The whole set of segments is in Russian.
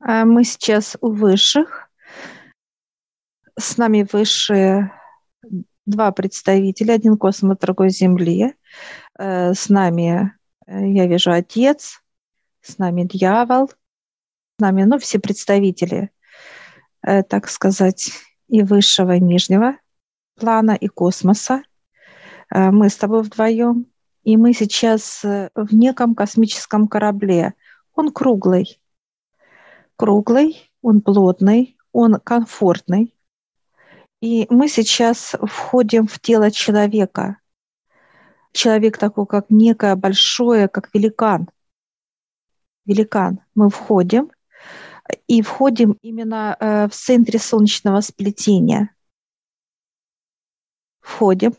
А мы сейчас у высших. С нами высшие два представителя, один космос, другой Земли. Э, с нами, э, я вижу, Отец, с нами дьявол, с нами, ну, все представители, э, так сказать, и высшего, и нижнего плана, и космоса. Мы с тобой вдвоем, и мы сейчас в неком космическом корабле. Он круглый, круглый, он плотный, он комфортный. И мы сейчас входим в тело человека. Человек такой, как некое большое, как великан. Великан. Мы входим и входим именно э, в центре солнечного сплетения. Входим.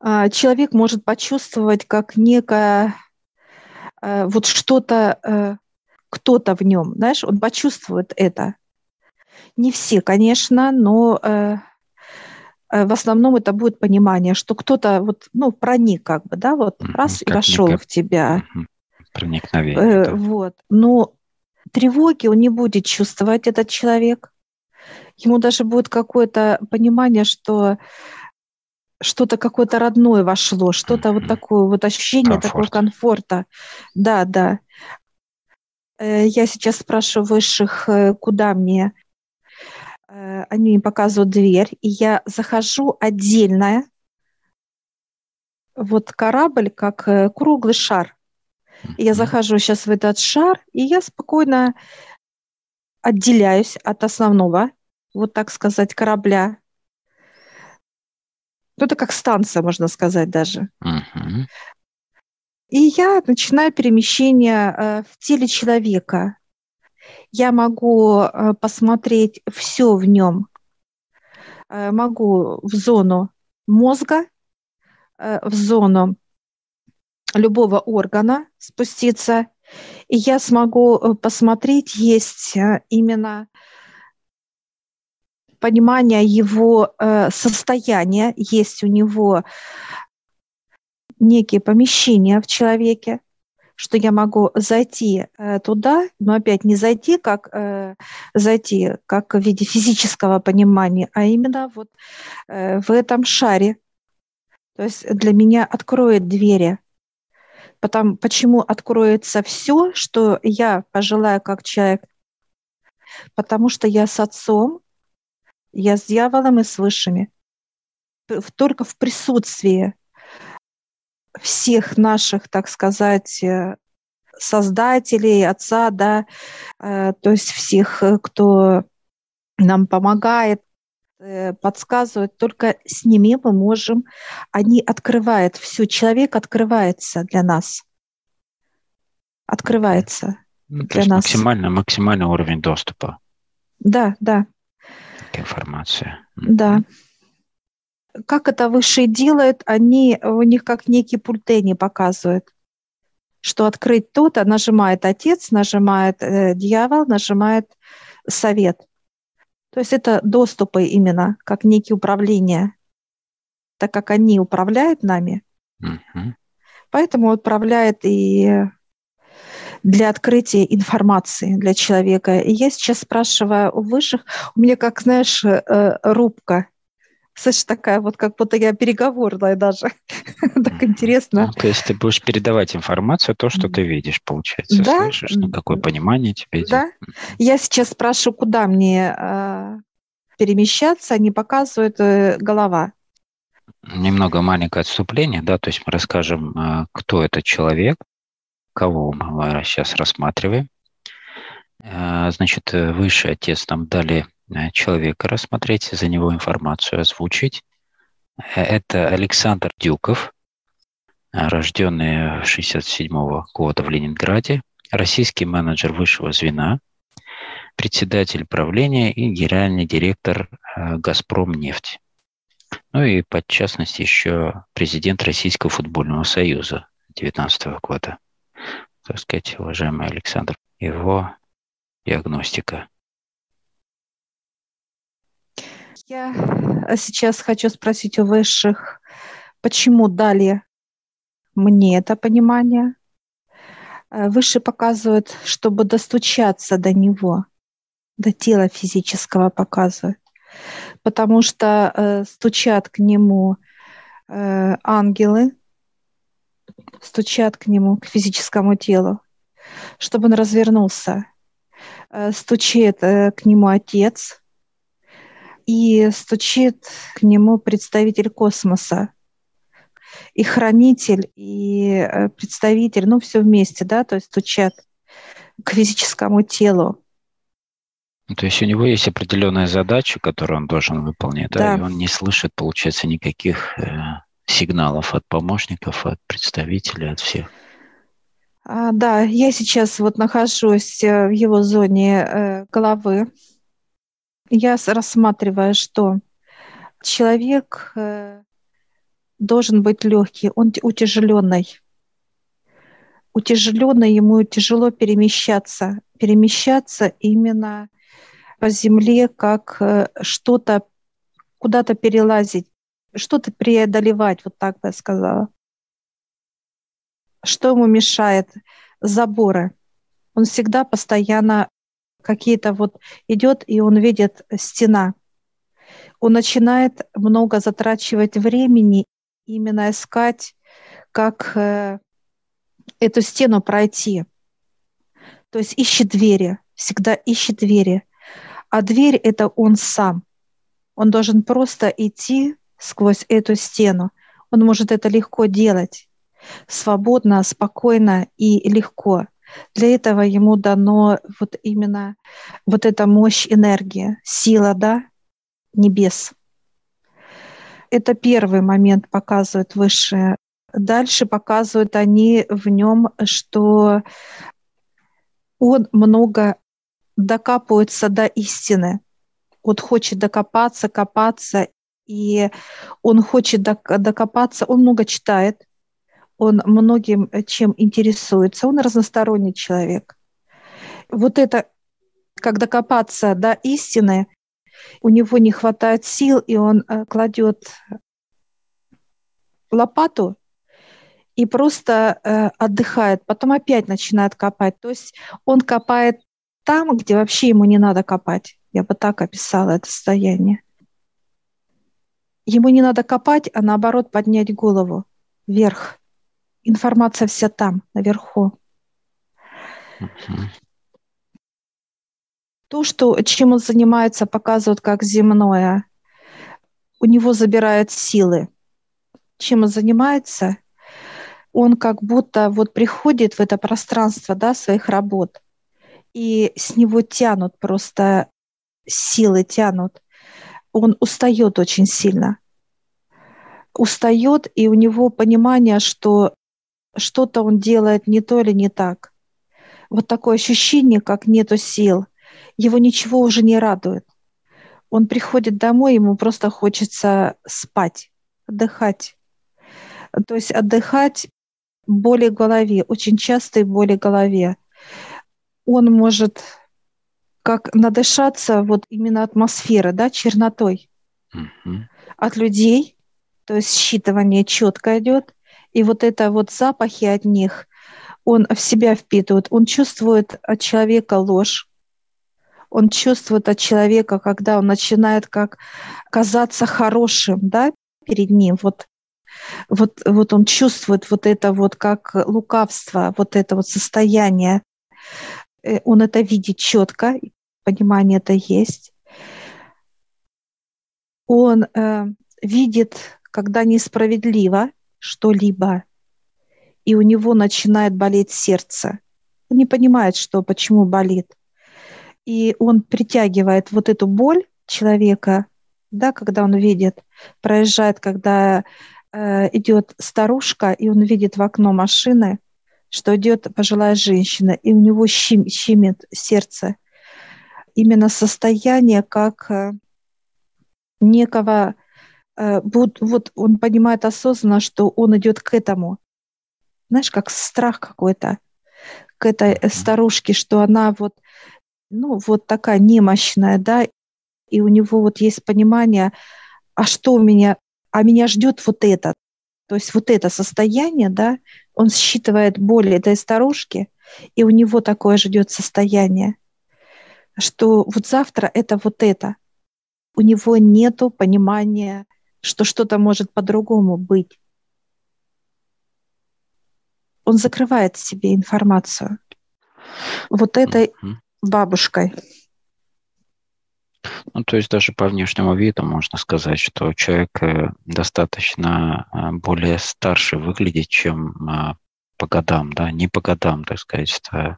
А, человек может почувствовать, как некое э, вот что-то э, кто-то в нем, знаешь, он почувствует это. Не все, конечно, но э, э, в основном это будет понимание, что кто-то вот, ну, проник как бы, да, вот mm-hmm, раз и вошел в тебя. Mm-hmm. Проникновение. Э, да. Вот, но тревоги он не будет чувствовать этот человек. Ему даже будет какое-то понимание, что что-то какое-то родное вошло, что-то mm-hmm. вот такое вот ощущение Комфорт. такого комфорта. Да, да. Э, я сейчас спрашиваю высших, э, куда мне. Э, они мне показывают дверь, и я захожу отдельно. Вот корабль, как круглый шар. Я захожу сейчас в этот шар, и я спокойно отделяюсь от основного, вот так сказать, корабля. Ну, это как станция, можно сказать даже. Uh-huh. И я начинаю перемещение э, в теле человека. Я могу э, посмотреть все в нем. Э, могу в зону мозга, в зону любого органа спуститься, и я смогу посмотреть, есть именно понимание его состояния, есть у него некие помещения в человеке, что я могу зайти э, туда, но опять не зайти как э, зайти как в виде физического понимания, а именно вот э, в этом шаре. То есть для меня откроет двери. Потом, почему откроется все, что я пожелаю как человек? Потому что я с отцом, я с дьяволом и с высшими. Только в присутствии всех наших, так сказать, э, создателей, отца, да, э, то есть всех, э, кто нам помогает, подсказывает, только с ними мы можем, они открывают все, человек открывается для нас, открывается ну, для нас. Максимально, максимальный уровень доступа. Да, да. К информации. Да как это высшие делают, они, у них как некие пульты показывают, что открыть то-то, нажимает отец, нажимает э, дьявол, нажимает совет. То есть это доступы именно, как некие управления, так как они управляют нами. Uh-huh. Поэтому управляет и для открытия информации для человека. И я сейчас спрашиваю у высших, у меня, как знаешь, э, рубка – Слышь, такая вот, как будто я переговорная даже. так интересно. Ну, то есть ты будешь передавать информацию, то, что ты видишь, получается, да? слышишь, ну, какое понимание тебе Да. Идет. Я сейчас спрашиваю, куда мне э, перемещаться, они показывают э, голова. Немного маленькое отступление, да, то есть мы расскажем, э, кто этот человек, кого мы сейчас рассматриваем. Э, значит, э, высший отец нам дали человека рассмотреть, за него информацию озвучить. Э, это Александр Дюков, э, рожденный 67 года в Ленинграде, российский менеджер высшего звена, председатель правления и генеральный директор «Газпром нефть». Ну и, под частности, еще президент Российского футбольного союза 2019 года. Так сказать, уважаемый Александр, его диагностика – Я э, сейчас хочу спросить у высших, почему дали мне это понимание, Э, выше показывают, чтобы достучаться до него, до тела физического показывают. Потому что э, стучат к нему э, ангелы, стучат к нему, к физическому телу, чтобы он развернулся. Э, стучит э, к нему отец и стучит к нему представитель космоса, и хранитель, и э, представитель, ну, все вместе, да, то есть стучат к физическому телу. Ну, то есть у него есть определенная задача, которую он должен выполнять, да, да и он не слышит, получается, никаких э, сигналов от помощников, от представителей, от всех. А, да, я сейчас вот нахожусь э, в его зоне головы. Я рассматриваю, что человек э, должен быть легкий, он утяжеленный. Утяжеленный, ему тяжело перемещаться. Перемещаться именно по земле, как э, что-то, куда-то перелазить, что-то преодолевать, вот так бы я сказала. Что ему мешает? Заборы. Он всегда постоянно какие-то вот идет, и он видит стена. Он начинает много затрачивать времени именно искать, как э, эту стену пройти. То есть ищет двери, всегда ищет двери. А дверь – это он сам. Он должен просто идти сквозь эту стену. Он может это легко делать, свободно, спокойно и легко. Для этого ему дано вот именно вот эта мощь энергии, сила, да, небес. Это первый момент показывают высшие. Дальше показывают они в нем, что он много докапывается до истины. Вот хочет докопаться, копаться, и он хочет докопаться, он много читает, он многим чем интересуется, он разносторонний человек. Вот это, как докопаться до истины, у него не хватает сил, и он э, кладет лопату и просто э, отдыхает, потом опять начинает копать. То есть он копает там, где вообще ему не надо копать. Я бы так описала это состояние. Ему не надо копать, а наоборот поднять голову вверх. Информация вся там, наверху. Uh-huh. То, что, чем он занимается, показывают как земное. У него забирают силы. Чем он занимается, он как будто вот приходит в это пространство да, своих работ, и с него тянут просто силы, тянут. Он устает очень сильно. Устает, и у него понимание, что что-то он делает не то или не так. Вот такое ощущение, как нету сил его ничего уже не радует. Он приходит домой, ему просто хочется спать, отдыхать. То есть отдыхать боли в голове, очень частые боли в голове. Он может как надышаться вот именно атмосферой, да, чернотой mm-hmm. от людей, то есть считывание четко идет, и вот это вот запахи от них, он в себя впитывает, он чувствует от человека ложь, он чувствует от человека, когда он начинает как казаться хорошим, да, перед ним, вот вот, вот он чувствует вот это вот как лукавство, вот это вот состояние. Э, он это видит четко, понимание это есть. Он э, видит, когда несправедливо что-либо, и у него начинает болеть сердце. Он не понимает, что, почему болит и он притягивает вот эту боль человека, да, когда он видит, проезжает, когда э, идет старушка, и он видит в окно машины, что идет пожилая женщина, и у него щим, щемит сердце. Именно состояние как э, некого, вот, вот он понимает осознанно, что он идет к этому. Знаешь, как страх какой-то к этой старушке, что она вот ну, вот такая немощная, да, и у него вот есть понимание, а что у меня, а меня ждет вот это, то есть вот это состояние, да, он считывает боли этой старушки, И у него такое же идет состояние, что вот завтра это вот это. У него нет понимания, что что-то может по-другому быть. Он закрывает себе информацию. Вот этой бабушкой. Ну, то есть даже по внешнему виду можно сказать, что человек э, достаточно э, более старше выглядит, чем э, по годам, да, не по годам, так сказать, а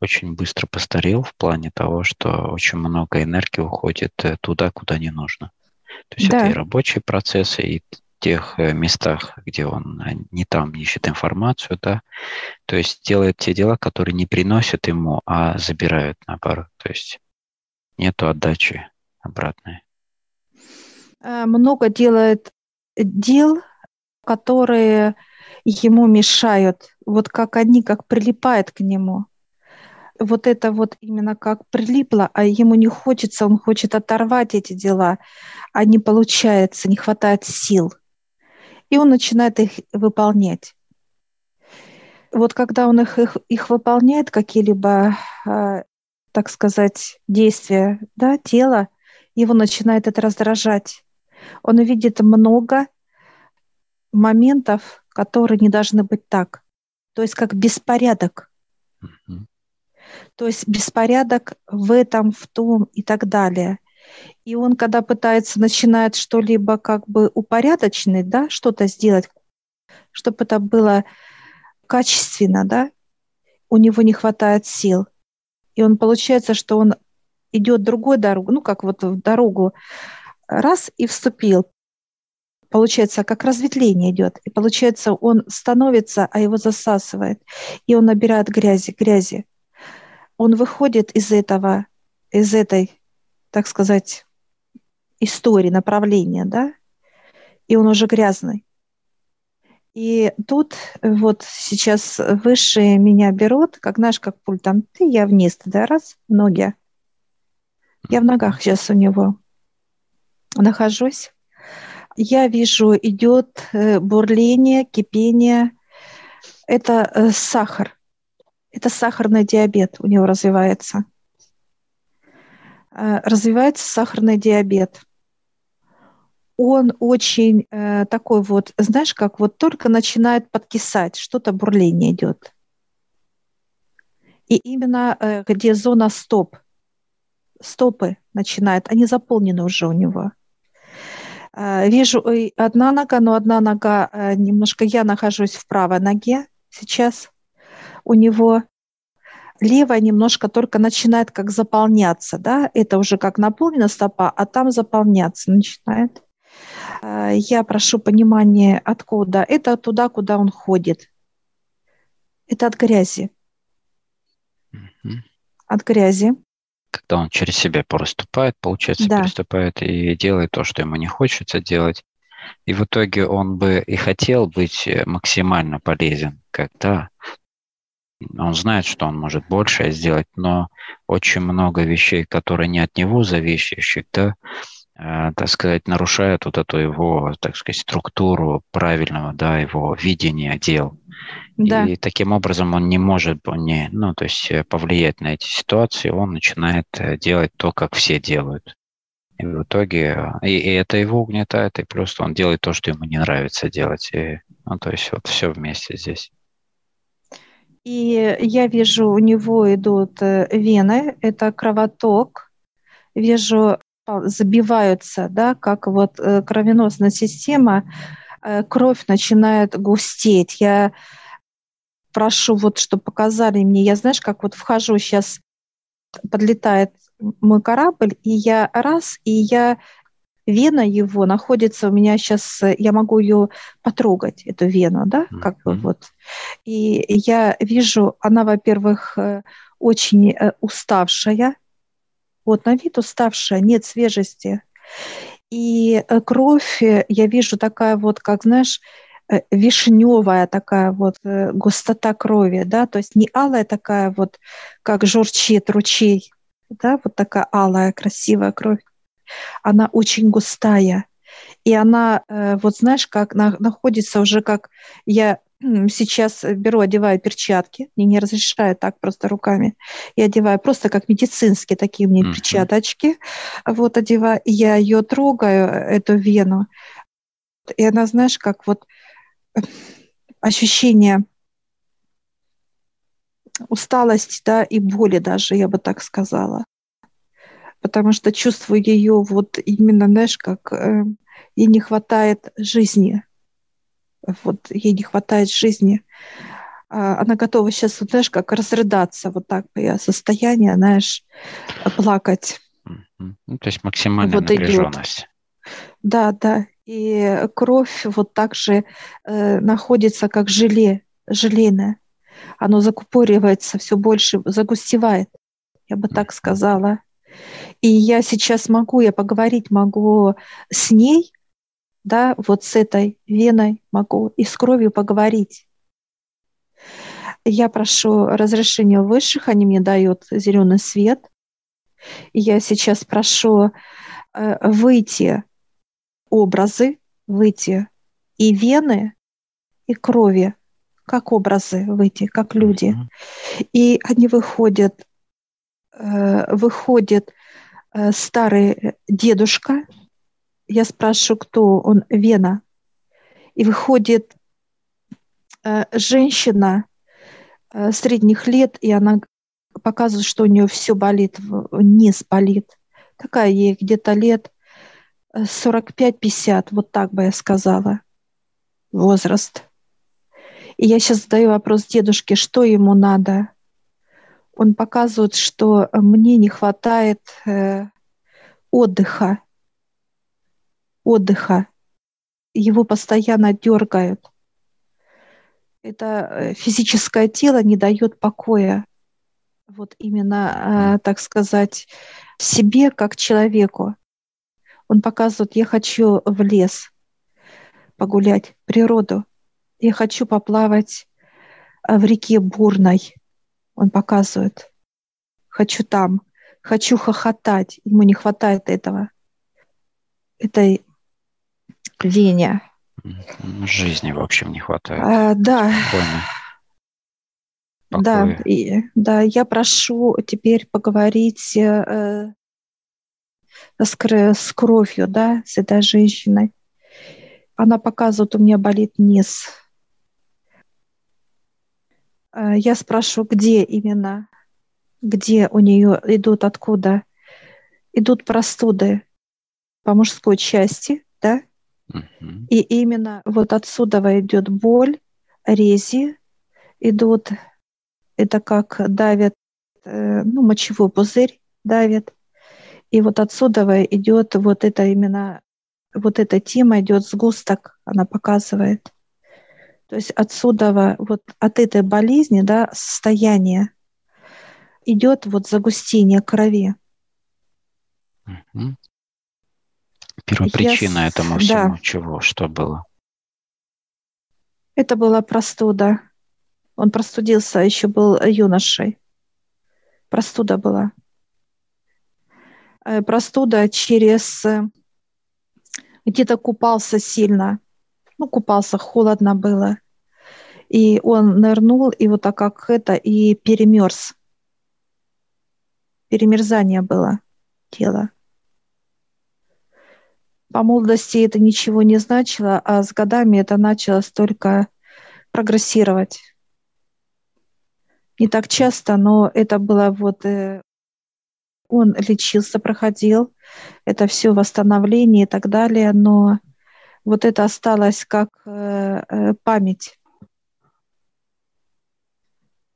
очень быстро постарел в плане того, что очень много энергии уходит туда, куда не нужно. То есть да. это и рабочие процессы, и тех местах, где он не там ищет информацию, да, то есть делает те дела, которые не приносят ему, а забирают наоборот. То есть нету отдачи обратной. Э, много делает дел, которые ему мешают, вот как они, как прилипают к нему. Вот это вот именно как прилипло, а ему не хочется, он хочет оторвать эти дела, а не получается, не хватает сил. И он начинает их выполнять. Вот когда он их, их, их выполняет, какие-либо э, так сказать, действия да, тела, его начинает это раздражать. Он видит много моментов, которые не должны быть так. То есть как беспорядок. Mm-hmm. То есть беспорядок в этом, в том и так далее. И он, когда пытается, начинает что-либо как бы упорядочить, да, что-то сделать, чтобы это было качественно, да, у него не хватает сил. И он получается, что он идет другой дорогу, ну, как вот в дорогу, раз и вступил. Получается, как разветвление идет. И получается, он становится, а его засасывает. И он набирает грязи, грязи. Он выходит из этого, из этой, так сказать, истории, направления, да, и он уже грязный. И тут вот сейчас высшие меня берут, как знаешь, как пультом ты, я вниз, да, раз, ноги. Я в ногах сейчас у него нахожусь. Я вижу, идет э, бурление, кипение. Это э, сахар. Это сахарный диабет у него развивается. Э, развивается сахарный диабет он очень э, такой вот, знаешь, как вот только начинает подкисать, что-то бурление идет. И именно э, где зона стоп, стопы начинают, они заполнены уже у него. Вижу одна нога, но одна нога, немножко я нахожусь в правой ноге сейчас. У него левая немножко только начинает как заполняться, да, это уже как наполнена стопа, а там заполняться начинает. Э, я прошу понимания, откуда. Это туда, куда он ходит. Это от грязи. Угу. От грязи. Когда он через себя переступает, получается, да. переступает и делает то, что ему не хочется делать. И в итоге он бы и хотел быть э, максимально полезен, когда он знает, что он может большее сделать, но очень много вещей, которые не от него зависящих, да, Э, так сказать, нарушает вот эту его, так сказать, структуру правильного, да, его видения дел. Да. И таким образом он не может, он не, ну, то есть э, повлиять на эти ситуации, он начинает э, делать то, как все делают. И в итоге, и, и это его угнетает, и просто он делает то, что ему не нравится делать. И, ну, то есть вот все вместе здесь. И я вижу, у него идут вены, это кровоток, вижу забиваются, да, как вот э, кровеносная система, э, кровь начинает густеть. Я прошу вот, чтобы показали мне, я знаешь, как вот вхожу сейчас, подлетает мой корабль, и я раз, и я вена его находится у меня сейчас, я могу ее потрогать, эту вену, да, как mm-hmm. бы вот. И я вижу, она, во-первых, э, очень уставшая, вот на вид уставшая, нет свежести. И э, кровь, э, я вижу такая вот, как, знаешь, э, вишневая такая вот густота крови, да, то есть не алая такая вот, как журчит ручей, да, вот такая алая, красивая кровь. Она очень густая. И она, вот знаешь, как находится уже как, я сейчас беру, одеваю перчатки, мне не разрешают так просто руками. Я одеваю просто как медицинские такие мне uh-huh. перчаточки. Вот одеваю, я ее трогаю, эту вену, и она, знаешь, как вот ощущение усталости, да, и боли даже, я бы так сказала. Потому что чувствую ее вот именно, знаешь, как э, ей не хватает жизни. Вот ей не хватает жизни. А она готова сейчас, вот, знаешь, как разрыдаться, вот так по состояние, знаешь, плакать. Ну, то есть максимальная вот напряженность. Идет. Да, да. И кровь вот так же э, находится как желе, желейное. Оно закупоривается все больше, загустевает, я бы так сказала. И я сейчас могу, я поговорить могу с ней, да, вот с этой веной могу и с кровью поговорить. Я прошу разрешения высших, они мне дают зеленый свет. И я сейчас прошу э, выйти образы, выйти и вены, и крови, как образы выйти, как люди. И они выходят, выходит э, старый дедушка, я спрашиваю, кто он, Вена, и выходит э, женщина средних лет, и она показывает, что у нее все болит, низ болит. Такая ей где-то лет 45-50, вот так бы я сказала, возраст. И я сейчас задаю вопрос дедушке, что ему надо. Он показывает, что мне не хватает э, отдыха. Отдыха. Его постоянно дергают. Это э, физическое тело не дает покоя. Вот именно, э, так сказать, себе как человеку. Он показывает, я хочу в лес погулять, природу. Я хочу поплавать э, в реке Бурной. Он показывает. Хочу там. Хочу хохотать. Ему не хватает этого. Этой вене. Жизни, в общем, не хватает. А, да. Да, и, да, я прошу теперь поговорить э, с, с кровью, да, с этой женщиной. Она показывает, у меня болит низ. Э, я спрашиваю, где именно, где у нее идут, откуда идут простуды по мужской части, да? И именно вот отсюда идет боль, рези, идут, это как давят, э, ну, мочевой пузырь давит, и вот отсюда идет вот это именно, вот эта тема идет сгусток, она показывает. То есть отсюда, вот от этой болезни, да, состояния идет вот загустение крови. Угу. Первопричина Я... этому всему да. чего? Что было? Это была простуда. Он простудился, еще был юношей. Простуда была. Э, простуда через э, где-то купался сильно. Ну, купался, холодно было. И он нырнул, и вот так как это, и перемерз. Перемерзание было тела. По молодости это ничего не значило, а с годами это начало только прогрессировать. Не так часто, но это было вот э, он лечился, проходил, это все восстановление и так далее, но вот это осталось как э, э, память.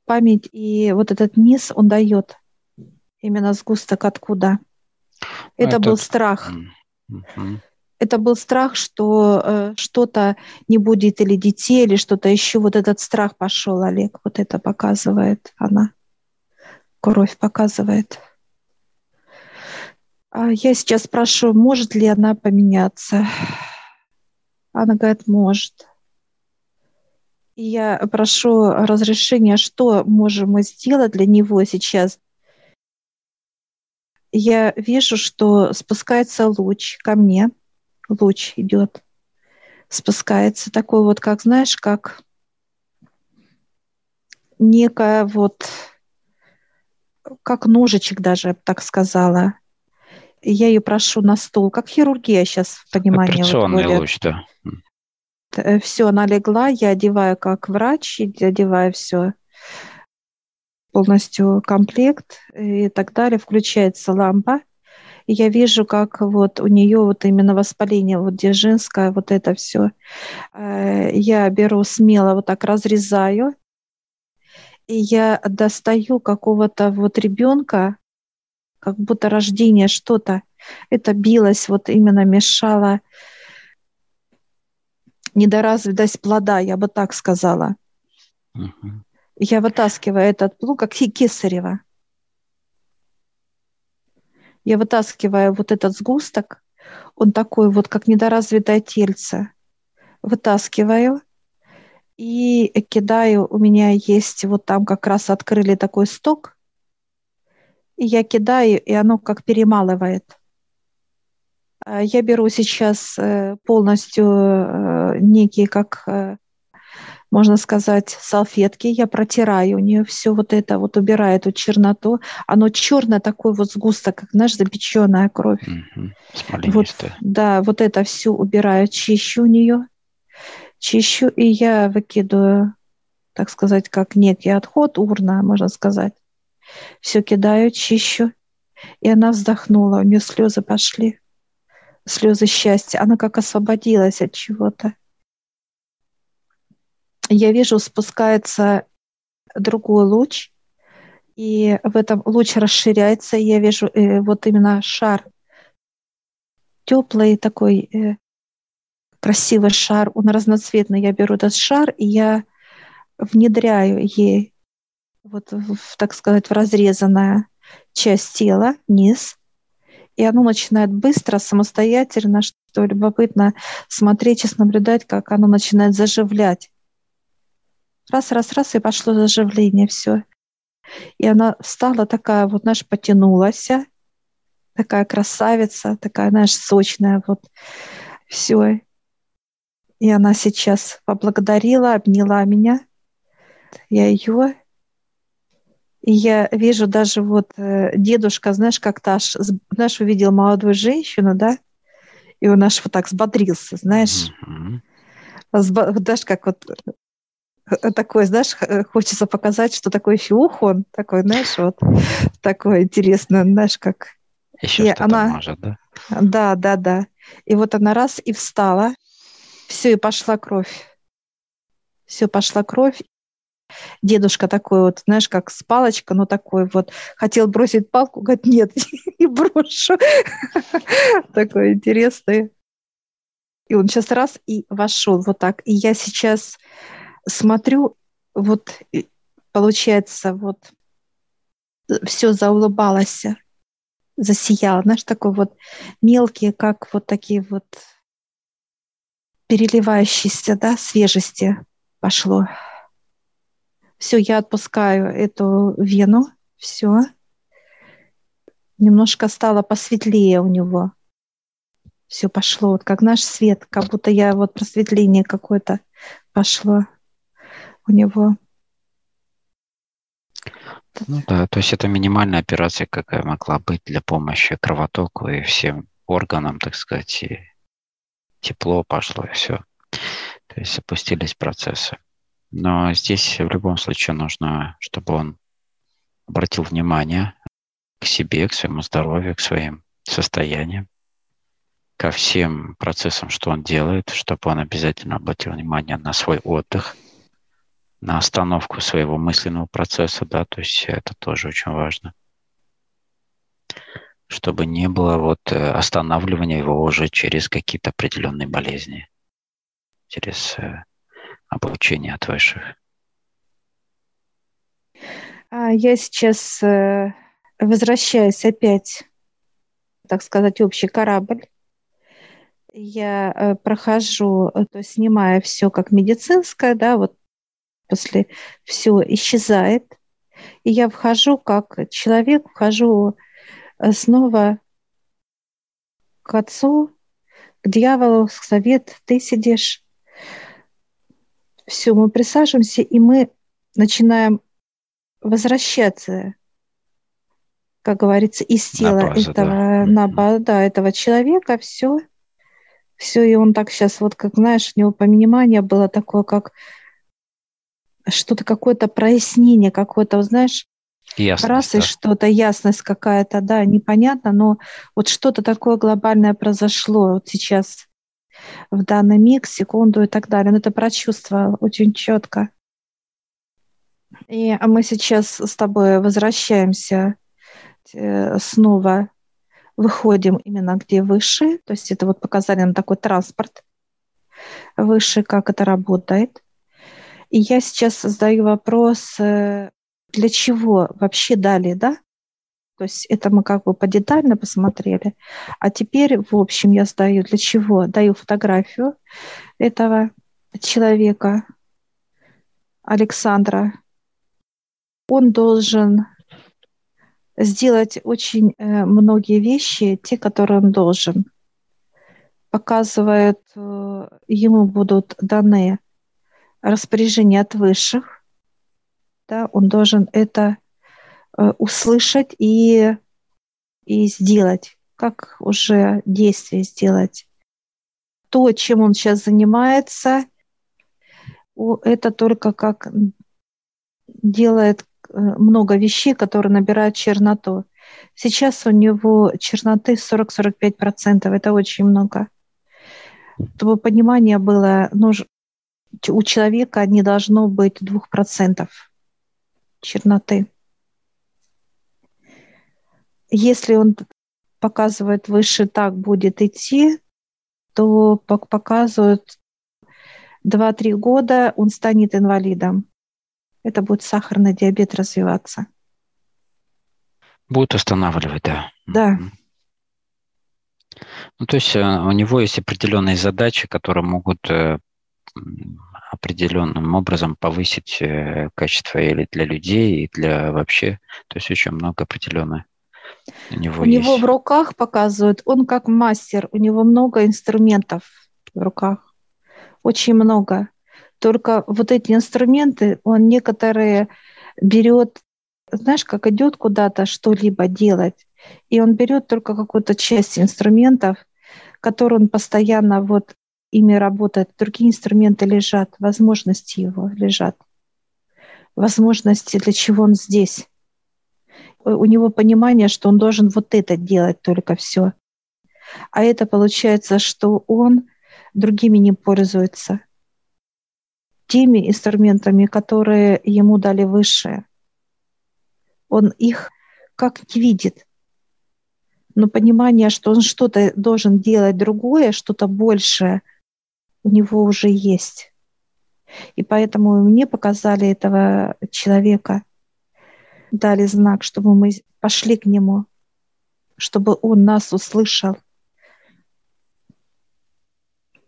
Память и вот этот низ он дает именно сгусток откуда. Это, это... был страх. Mm-hmm. Это был страх, что э, что-то не будет или детей, или что-то еще. Вот этот страх пошел, Олег. Вот это показывает она. Кровь показывает. А я сейчас спрашиваю, может ли она поменяться. Она говорит, может. И я прошу разрешения, что можем мы сделать для него сейчас. Я вижу, что спускается луч ко мне. Луч идет. Спускается такой вот, как знаешь, как некая вот, как ножичек даже, так сказала. Я ее прошу на стол, как хирургия сейчас в понимании. Операционный вот, луч, да. Э, все, она легла, я одеваю как врач, одеваю все полностью комплект и так далее. Включается лампа, и я вижу, как вот у нее вот именно воспаление, вот где женское, вот это все. Э, я беру смело, вот так разрезаю, и я достаю какого-то вот ребенка, как будто рождение что-то. Это билось, вот именно мешало недоразвитость плода, я бы так сказала. Uh-huh. Я вытаскиваю этот плуг, как кесарево. Я вытаскиваю вот этот сгусток, он такой вот, как недоразвитое тельце. Вытаскиваю и кидаю. У меня есть вот там как раз открыли такой сток, и я кидаю, и оно как перемалывает. А я беру сейчас э, полностью э, некие, как э, можно сказать, салфетки, я протираю у нее все вот это, вот убираю эту черноту. Оно черное такой вот сгусток, как, знаешь, запеченная кровь. Угу. Вот, да, вот это все убираю, чищу у нее, чищу, и я выкидываю, так сказать, как некий отход, урна, можно сказать. Все кидаю, чищу. И она вздохнула, у нее слезы пошли, слезы счастья. Она как освободилась от чего-то. Я вижу, спускается другой луч, и в этом луч расширяется, и я вижу э, вот именно шар, теплый такой э, красивый шар, он разноцветный. Я беру этот шар, и я внедряю ей вот, в, так сказать, в разрезанная часть тела, низ, и оно начинает быстро, самостоятельно, что любопытно смотреть и наблюдать, как оно начинает заживлять раз, раз, раз, и пошло заживление, все. И она встала такая, вот, знаешь, потянулась, такая красавица, такая, знаешь, сочная, вот, все. И она сейчас поблагодарила, обняла меня. Я ее. И я вижу даже вот э, дедушка, знаешь, как-то аж, знаешь, увидел молодую женщину, да, и он аж вот так взбодрился, знаешь. Mm-hmm. Даже как вот Э, такой, знаешь, э, хочется показать, что такой фиух он, такой, знаешь, вот такой интересный, знаешь, как... Еще и что-то она... может, да? Да, да, да. И вот она раз и встала, все, и пошла кровь. Все, пошла кровь. Дедушка такой вот, знаешь, как с палочкой, но такой вот, хотел бросить палку, говорит, нет, не брошу. Такой интересный. И он сейчас раз и вошел вот так. И я сейчас смотрю, вот получается, вот все заулыбалось, засияло, знаешь, такой вот мелкие, как вот такие вот переливающиеся, да, свежести пошло. Все, я отпускаю эту вену, все. Немножко стало посветлее у него. Все пошло, вот как наш свет, как будто я вот просветление какое-то пошло у него. Ну да, то есть это минимальная операция, какая могла быть для помощи кровотоку и всем органам, так сказать, и тепло пошло, и все. То есть опустились процессы. Но здесь в любом случае нужно, чтобы он обратил внимание к себе, к своему здоровью, к своим состояниям, ко всем процессам, что он делает, чтобы он обязательно обратил внимание на свой отдых – на остановку своего мысленного процесса, да, то есть это тоже очень важно. Чтобы не было вот э, останавливания его уже через какие-то определенные болезни, через э, обучение от высших. А я сейчас э, возвращаюсь опять, так сказать, общий корабль. Я прохожу, то есть снимаю все как медицинское, да, вот после все исчезает. И я вхожу как человек, вхожу э, снова к отцу, к дьяволу, совет, ты сидишь. Все, мы присаживаемся, и мы начинаем возвращаться, как говорится, из тела на базу, этого, да. на, да, этого человека, все, все, и он так сейчас, вот как знаешь, у него понимание было такое, как что-то, какое-то прояснение, какое-то, знаешь, Ясность, раз и да. что-то, ясность какая-то, да, непонятно, но вот что-то такое глобальное произошло вот сейчас в данный миг, секунду и так далее. Он это прочувствовал очень четко. И мы сейчас с тобой возвращаемся э, снова, выходим именно где выше, то есть это вот показали нам такой транспорт выше, как это работает. И я сейчас задаю вопрос, э, для чего вообще дали, да? То есть это мы как бы подетально посмотрели. А теперь, в общем, я сдаю для чего? Даю фотографию этого человека, Александра. Он должен сделать очень э, многие вещи, те, которые он должен. Показывает, э, ему будут даны распоряжения от высших, да, он должен это услышать и, и сделать, как уже действие сделать. То, чем он сейчас занимается, это только как делает э, много вещей, которые набирают черноту. Сейчас у него черноты 40-45%, это очень много. Чтобы понимание было, нужно, у человека не должно быть 2% черноты. Если он показывает выше так будет идти, то показывают 2-3 года он станет инвалидом. Это будет сахарный диабет развиваться. Будет останавливать, да. Да. Ну, то есть э, у него есть определенные задачи, которые могут э, определенным образом повысить э, качество или для людей, и для вообще. То есть очень много определенных. У него, у есть. него в руках показывают, он как мастер, у него много инструментов в руках, очень много. Только вот эти инструменты, он некоторые берет, знаешь, как идет куда-то что-либо делать, и он берет только какую-то часть инструментов, которые он постоянно вот ими работает, другие инструменты лежат, возможности его лежат, возможности, для чего он здесь. У него понимание, что он должен вот это делать только все. А это получается, что он другими не пользуется. Теми инструментами, которые ему дали высшие. Он их как не видит. Но понимание, что он что-то должен делать другое, что-то большее – у него уже есть. И поэтому мне показали этого человека, дали знак, чтобы мы пошли к нему, чтобы он нас услышал.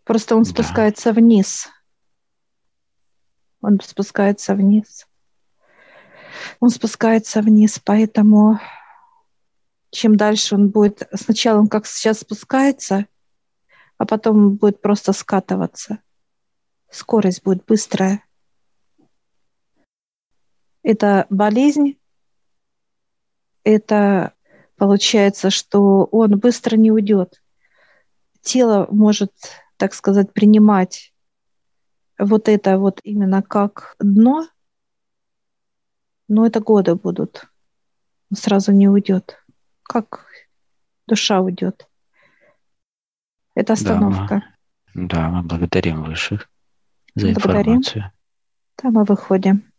Просто он да. спускается вниз. Он спускается вниз. Он спускается вниз, поэтому чем дальше он будет, сначала он как сейчас спускается – а потом будет просто скатываться. Скорость будет быстрая. Это болезнь, это получается, что он быстро не уйдет. Тело может, так сказать, принимать вот это вот именно как дно, но это годы будут. Он сразу не уйдет. Как душа уйдет. Это остановка. Да, мы, да, мы благодарим высших за благодарим. информацию. Да, мы выходим.